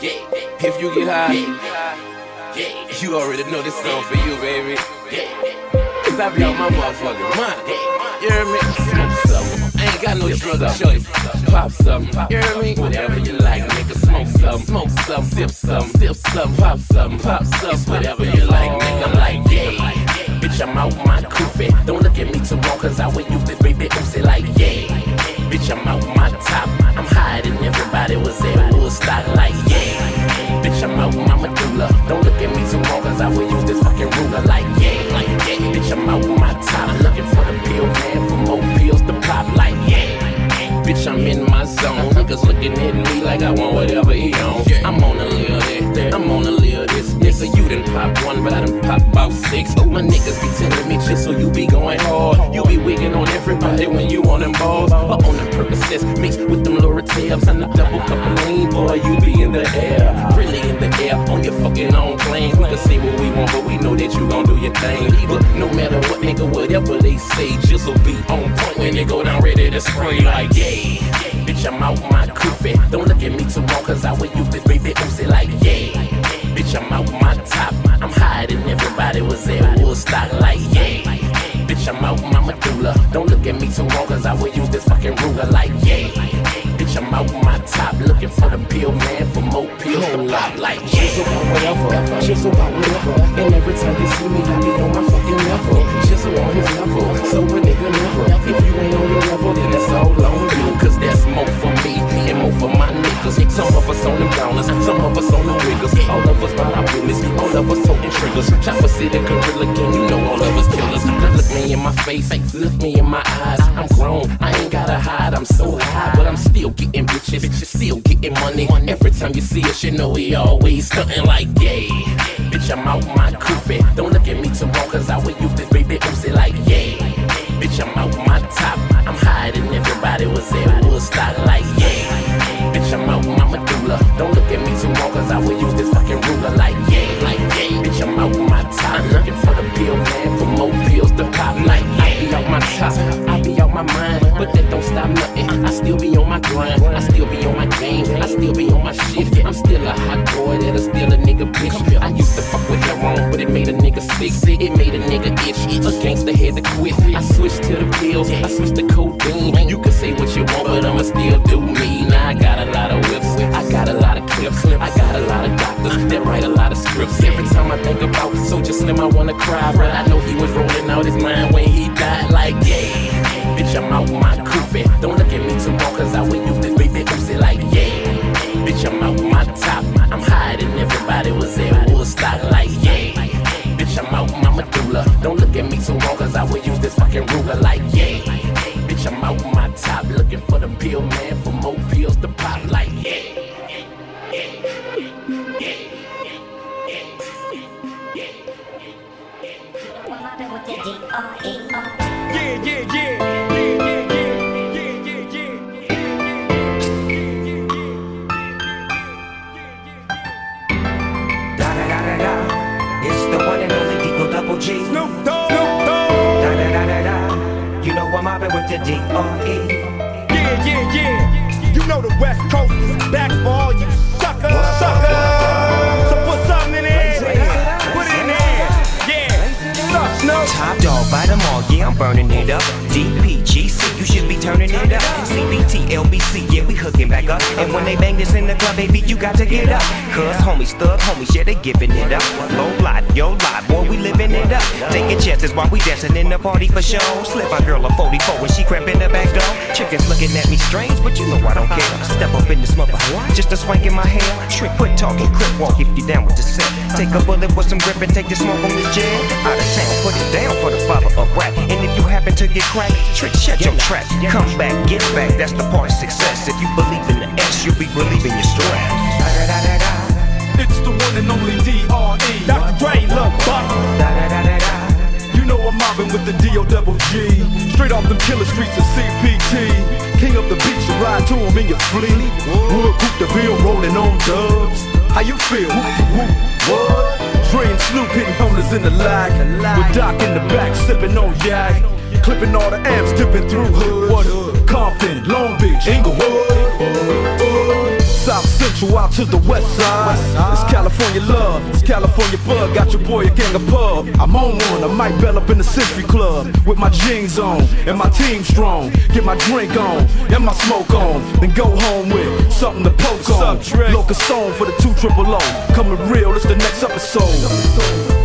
If you get high, you already know this song for you, baby. Cause I be on my motherfucking mind. You hear me? Smoke something. I ain't got no drugs, I'll. Pop something. You hear me? Whatever you like, nigga. Smoke something. Smoke something. Sip something. Sip something. Pop something. Pop something. Whatever you like, nigga. I'm like, yeah. Bitch, I'm out my coofy. Don't look at me too long, cause I will use this baby Uzi like, yeah. Bitch, I'm out my top. I'm hiding. Everybody was at Woodstock like. Bitch, I'm out my medulla. Don't look at me too long, cause I will use this fucking ruler like, yeah. Like, yeah. Bitch, I'm out my top. Looking for the pill, man, for more pills to pop like, yeah. Bitch, I'm in my zone. Niggas looking at me like I want whatever he on. I'm on a little this, I'm on a little this. Nigga, you done pop one, but I done pop about six. My niggas be telling me just so you be going hard. You be wigging on everybody when you on them balls. But on them Percocets mixed with them Loratells and the double cup of lean, boy, you be your thing. But no matter what, nigga, whatever they say, just will be on point when they go down ready to spray like, yeah. Bitch, I'm out my coofy. Don't look at me too long, cause I will use this baby Uzi like, yeah. Bitch, I'm out my top. I'm hiding. Everybody was at Woodstock like, yeah. Bitch, I'm out my medulla. Don't look at me too long, cause I will use this fucking ruler like, yeah. I'm out my top. Looking for the pill, man, for more pills to pop like, yeah. about whatever, just about whatever. And every time you see me, I be on my fucking level. Just on his level, so a nigga never. If you ain't on your level, then it's all on you. Cause that's more for me and more for my niggas. Some of us on them downers, some of us on the wiggers. All of us about our business, all of us holding triggers. Chopper City Gorilla Gang, you know all of us killers. Look me in my face, look me in my eyes. I'm grown, I ain't gotta hide, I'm so high, but I'm still getting bitches, still getting money. Every time you see us, you know we always stunting like, yeah. Bitch, I'm out my coofy. Don't look at me too long, cause I will use this baby Uzi like, yeah. Bitch, I'm out my top. I'm hiding. Everybody was at Woodstock like, yeah. Bitch, I'm out my medulla. Don't look at me too long, cause I will use this fucking ruler like, yeah. Like, yeah. Bitch, I'm out my top. Looking for the pill, man, for more pills to pop like, yeah. I be out my top. I be out my mind, but that don't stop nothing. I still be on my grind. I still I still be on my shit. I'm still a hot boy that'll steal a nigga bitch. I used to fuck with heroin, but it made a nigga sick. It made a nigga itch. A gangster had to quit. I switched to the pills. I switched to codeine. You can say what you want, but I'ma still do me. Now I got a lot of whips. I got a lot of clips. I got a lot of doctors that write a lot of scripts. Every time I think about Soulja Slim, I wanna cry. But I know he was rolling out his mind when he died. Like, yeah. Bitch, I'm out my coofy. Don't look up. DPGC, you should be turning it up. CBT, LBC, yeah, we hooking back up. And when they bang this in the club, baby, you got to get up. Cause homies, thug homies, yeah, they giving it up. Low lot, yo lot, boy, we living it up. Taking chances while we dancing in the party for show. Slip my girl a 44 when she crept in the back door. Chickens looking at me strange, but you know I don't care. Step up in this mother, just a swank in my hair. Trick, quit talking, crip walk if you down with the set. Take a bullet with some grip and take the smoke on this jet. Out of town, put it down for the father of rap. And if you happen to get cracked, trick, shut your trap. Come back, get back, that's the part of success. If you believe in the S, you'll be relieving your stress. It's the one and only D.R.E. Dr. Dre, Lil Buck. You know I'm mobbing with the D.O. double G. Straight off them killer streets of CPT. King of the beach, you ride to him in your fleet. Wood, Coupe DeVille rolling on dubs. How you feel? Whoop, whoop, what? Dre and Snoop hitting homeless in the lag. With Doc in the back, sipping on yak. Clipping all the amps, dipping through hood. What hood? Compton, Long Beach, Inglewood. South Central out to the west side. It's California love, it's California bug. Got your boy a gang of pub. I'm on one, I might bell up in the Century Club with my jeans on and my team strong. Get my drink on and my smoke on, then go home with something to poke on. Locust Stone for the two triple O. Coming real, it's the next episode.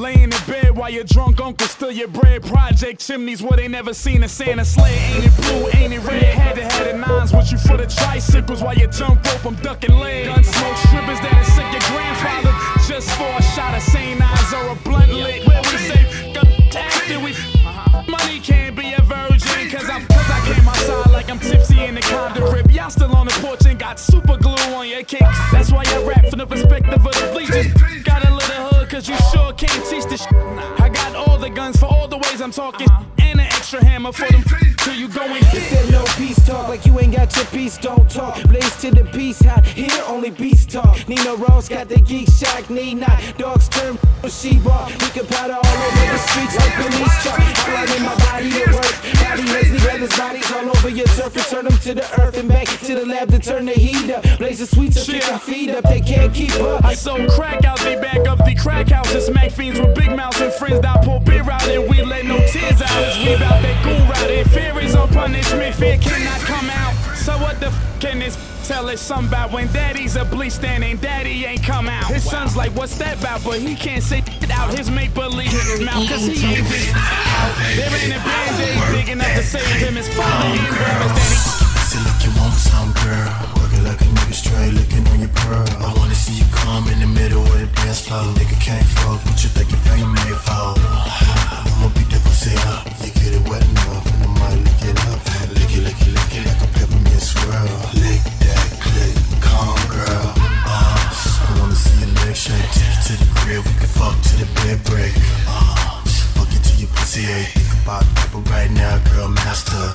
Laying in bed while your drunk uncle steal your bread. Project chimneys where they never seen a Santa sleigh. Ain't it blue, ain't it red? Had to have the nines with you for the tricycles while you jump rope, I'm ducking lead. Gun smoke strippers that sick your grandfather just for a shot of St. Nines or a blunt lit. Where we say, after we uh-huh. money can't be a virgin. Cause I, cause I came outside like I'm tipsy in the condom rip. Y'all still on the porch and got super glue on your kicks. That's why I rap from the perspective of the bleachers. This shit. I got all the guns for all the ways I'm talking. Uh-huh. And an extra hammer for them till you going. Is there no peace talk? Like you ain't got your peace, don't talk. Blaze to the peace hot. Here only beast talk. Nina Ross got the geek shack. Need not. Dogs turn she bar. We can powder all over the streets like police truck. I in my body to work. Body has the others' bodies all over your turf and turn them to the earth and back to the lab to turn the heat up. Blaze the sweets up, kick feet up. They can't keep up. I sold crack out, they back crack houses. Smack fiends with big mouths and friends that pull beer out and we let no tears out as we bout that goon route. And fear is on punishment, fear cannot come out. So what the f can this tell us son about when daddy's a bleach stand and daddy ain't come out? His son's like, what's that about? But he can't say it out his make believe in his mouth cause he ain't out. There ain't a band-aid big enough to save him. His father ain't embarrassed that he you want some girl Working like a nigga straight looking on your pearl. I wanna see you come in the middle of the dance floor. Nigga can't fuck what you think your finger made for I'ma beat that pussy up. You get it wet enough and I might lick it up. Lick it, lick it, lick it like a peppermint swirl. Lick that click, calm girl. Uh, I wanna see your legs shake. Take you to the crib, we can fuck to the bed break. Uh, Fuck it till your pussy ache Think about people right now, girl master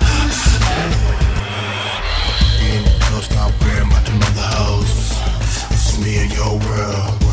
your world.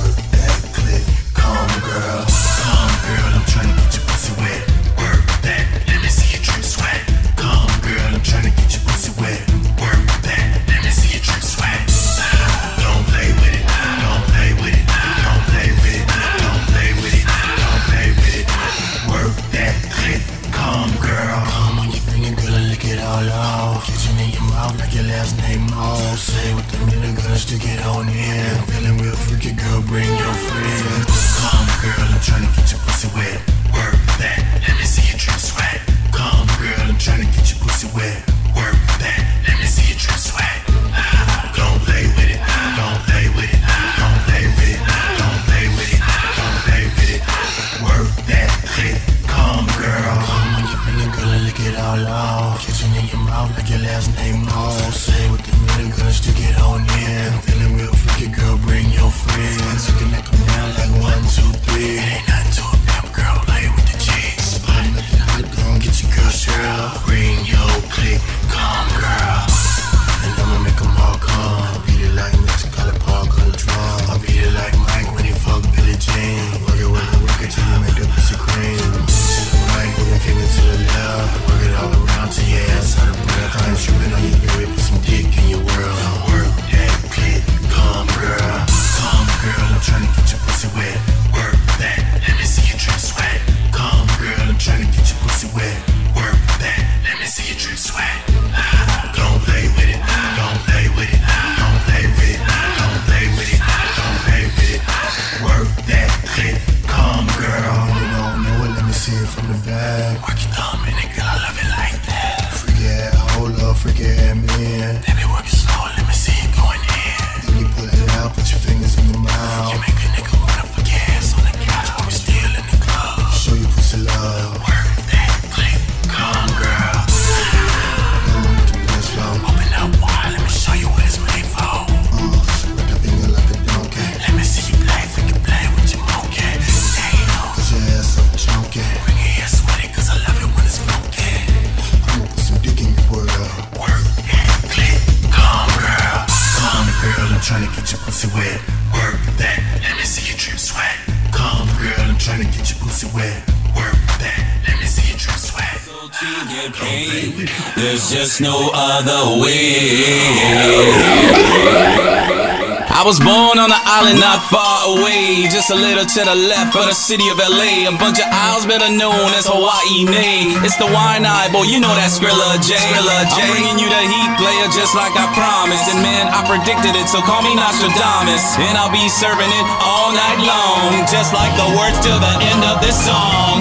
Was born on an island not far away, just a little to the left of the city of LA. A bunch of isles better known as Hawaii nay. It's the wine eye, boy, you know that Skrilla J. Skrilla J. I'm bringing you the heat, player, just like I promised. And man, I predicted it, so call me Nostradamus. And I'll be serving it all night long, just like the words till the end of this song.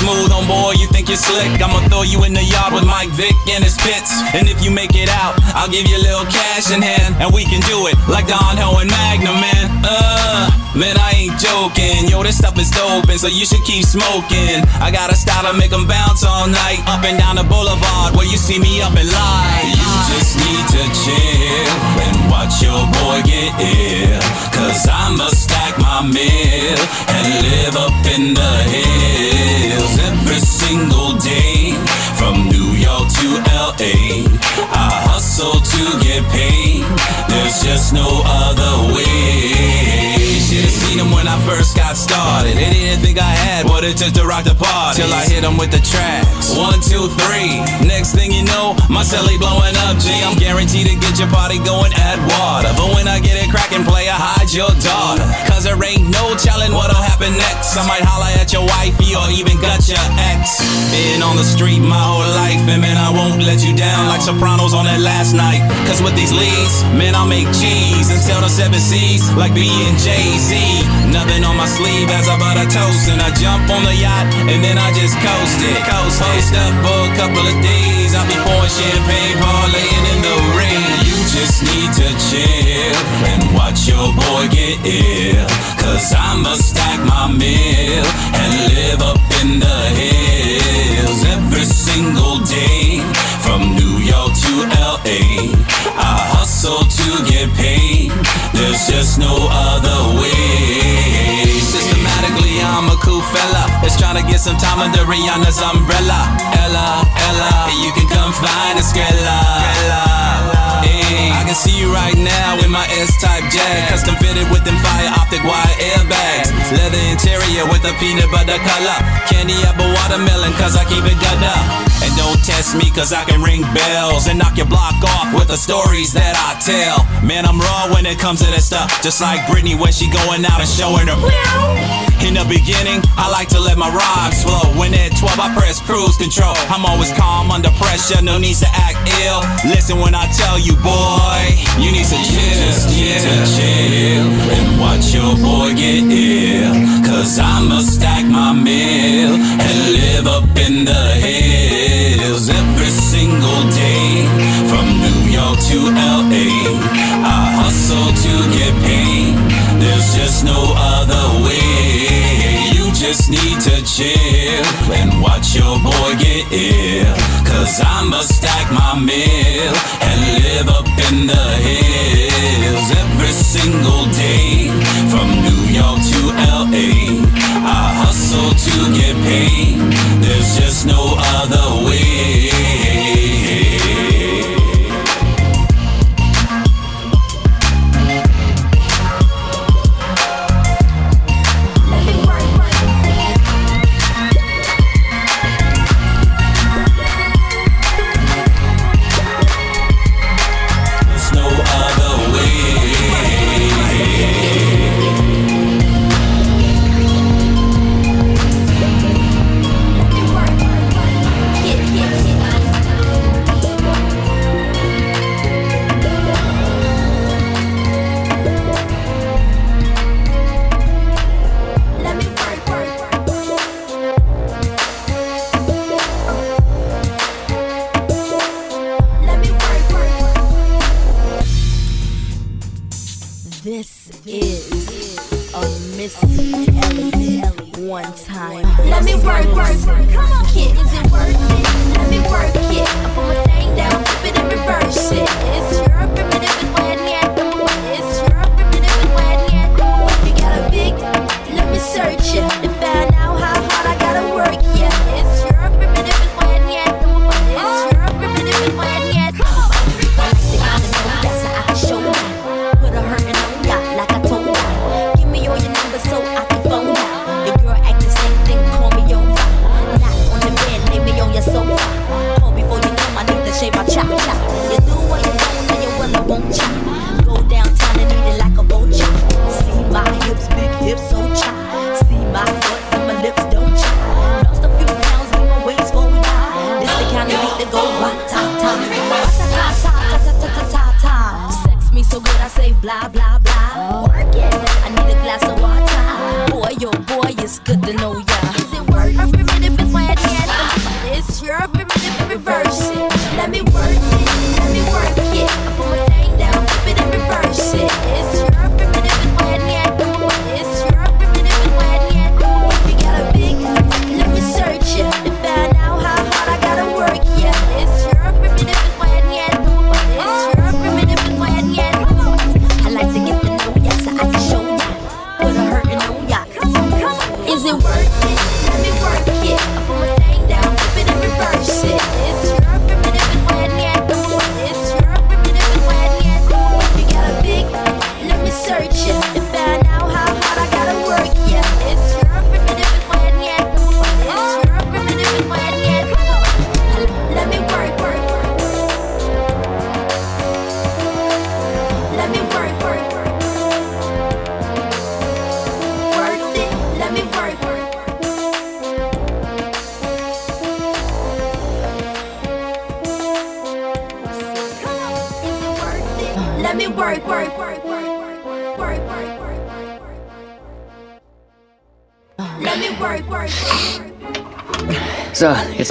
Smooth, homeboy, you think you're slick. I'ma throw you in the yard with Mike Vick and his pits. And if you make it out, I'll give you a little cash in hand, and we can do it like Don Ho and Magnum, man. Uh, man, I ain't joking. Yo, this stuff is dope, and so you should keep smoking. I got a style to make them bounce all night, up and down the boulevard where you see me up and live. You just need to chill and watch your boy get ill. Cause I'ma stack my meal and live up in the hills every single day. From New York to LA, I hustle to get paid. There's just no other way. Them when I first got started. They didn't think I had what it took to rock the party. Till I hit them with the tracks. One, two, three. Next thing you know, my celly blowing up. G, I'm guaranteed to get your party going. at water. But when I get it cracking, play, I hide your daughter. Cause there ain't no telling what'll happen next. I might holler at your wifey or even gut your ex. Been on the street my whole life, and man, I won't let you down like Sopranos on that last night. Cause with these leads, man, I'll make cheese and sell the seven C's like B and Jay Z. Nothing on my sleeve as I butt a toast, and I jump on the yacht, and then I just coast it. Coast, host up for a couple of days. I'll be pouring champagne, parlaying in the rain. You just need to chill and watch your boy get ill. Cause I'ma stack my meal and live up in the hills every single day. From New York to LA, I hustle to get paid. There's just no other way. Cool fella. That's trying to get some time under Rihanna's umbrella. Ella, Ella, you can come find a Skrilla. Hey, I can see you right now in my S-type Jag, custom fitted with them fire optic wire airbags. Leather interior with a peanut butter color. Candy apple watermelon, cause I keep it gutter. And don't test me, cause I can ring bells and knock your block off with the stories that I tell. Man, I'm raw when it comes to that stuff. Just like Britney when she going out and showing her. In the beginning, I like to let my rhymes flow. When at 12, I press cruise control. I'm always calm under pressure, no need to act ill. Listen when I tell you, boy, you need to chill. Just need to chill and watch your boy get ill. Cause I'ma stack my meal and live up in the hills to LA, I hustle to get paid. There's just no other way. You just need to chill and watch your boy get ill. Cause I'ma stack my meal and live up in the hills every single day. From New York to LA, I hustle to get paid. There's just no other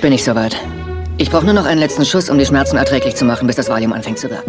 bin ich soweit. Ich brauche nur noch einen letzten Schuss, um die Schmerzen erträglich zu machen, bis das Valium anfängt zu wirken.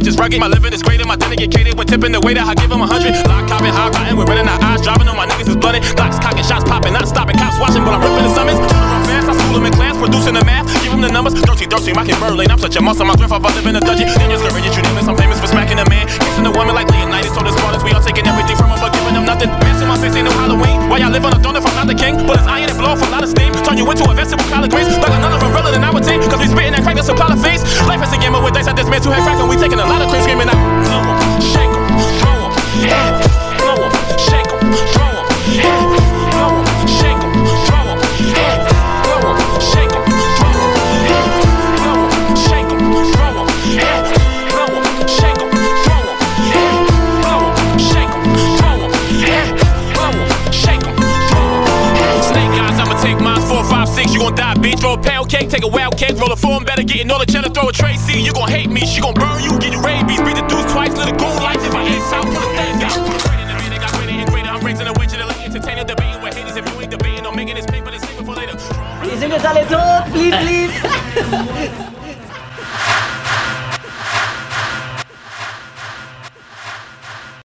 Image is rugged. My living is greater, my dinner get catered. When tipping the that I give them a hundred. Lock, copping, high riding, we're running our eyes, driving on my niggas is blooded. Glocks cocking, shots popping, not stopping. Cops watching, but I'm ripping the summons. Fast, I school them in class, producing the math. Give them the numbers. Dirty, dirty, rocking Berlin. I'm such a monster, my grandfather live in a dungeon. Then you're scourge, you name. I'm famous for smacking a man. Kissing a woman like Leonidas. So the Spartans, we all taking everything from them, but giving them nothing. To my face ain't no Halloween. Why y'all live on a throne if not the king? But it's iron and blow off a lot of steam. Turn you into a vegetable collard greens. Like another umbrella than our team. Cause we spitting that crack and supply of fiends. Life is a game with dice at this man who had crack and we taking a lot of cream screaming out. Blow 'em, shake 'em, throw 'em, yeah. Blow 'em, shake 'em, throw 'em, yeah. Blow 'em, gon' die, bitch. Roll a pound cake, take a wild cake, roll a form, better get all the channel, throw a Tracy. You gon' hate me, she gon' burn you, get you rabies, beat the dudes twice, little a goon lights if I ain't out, pull a thing out. Is it a little? Please, please.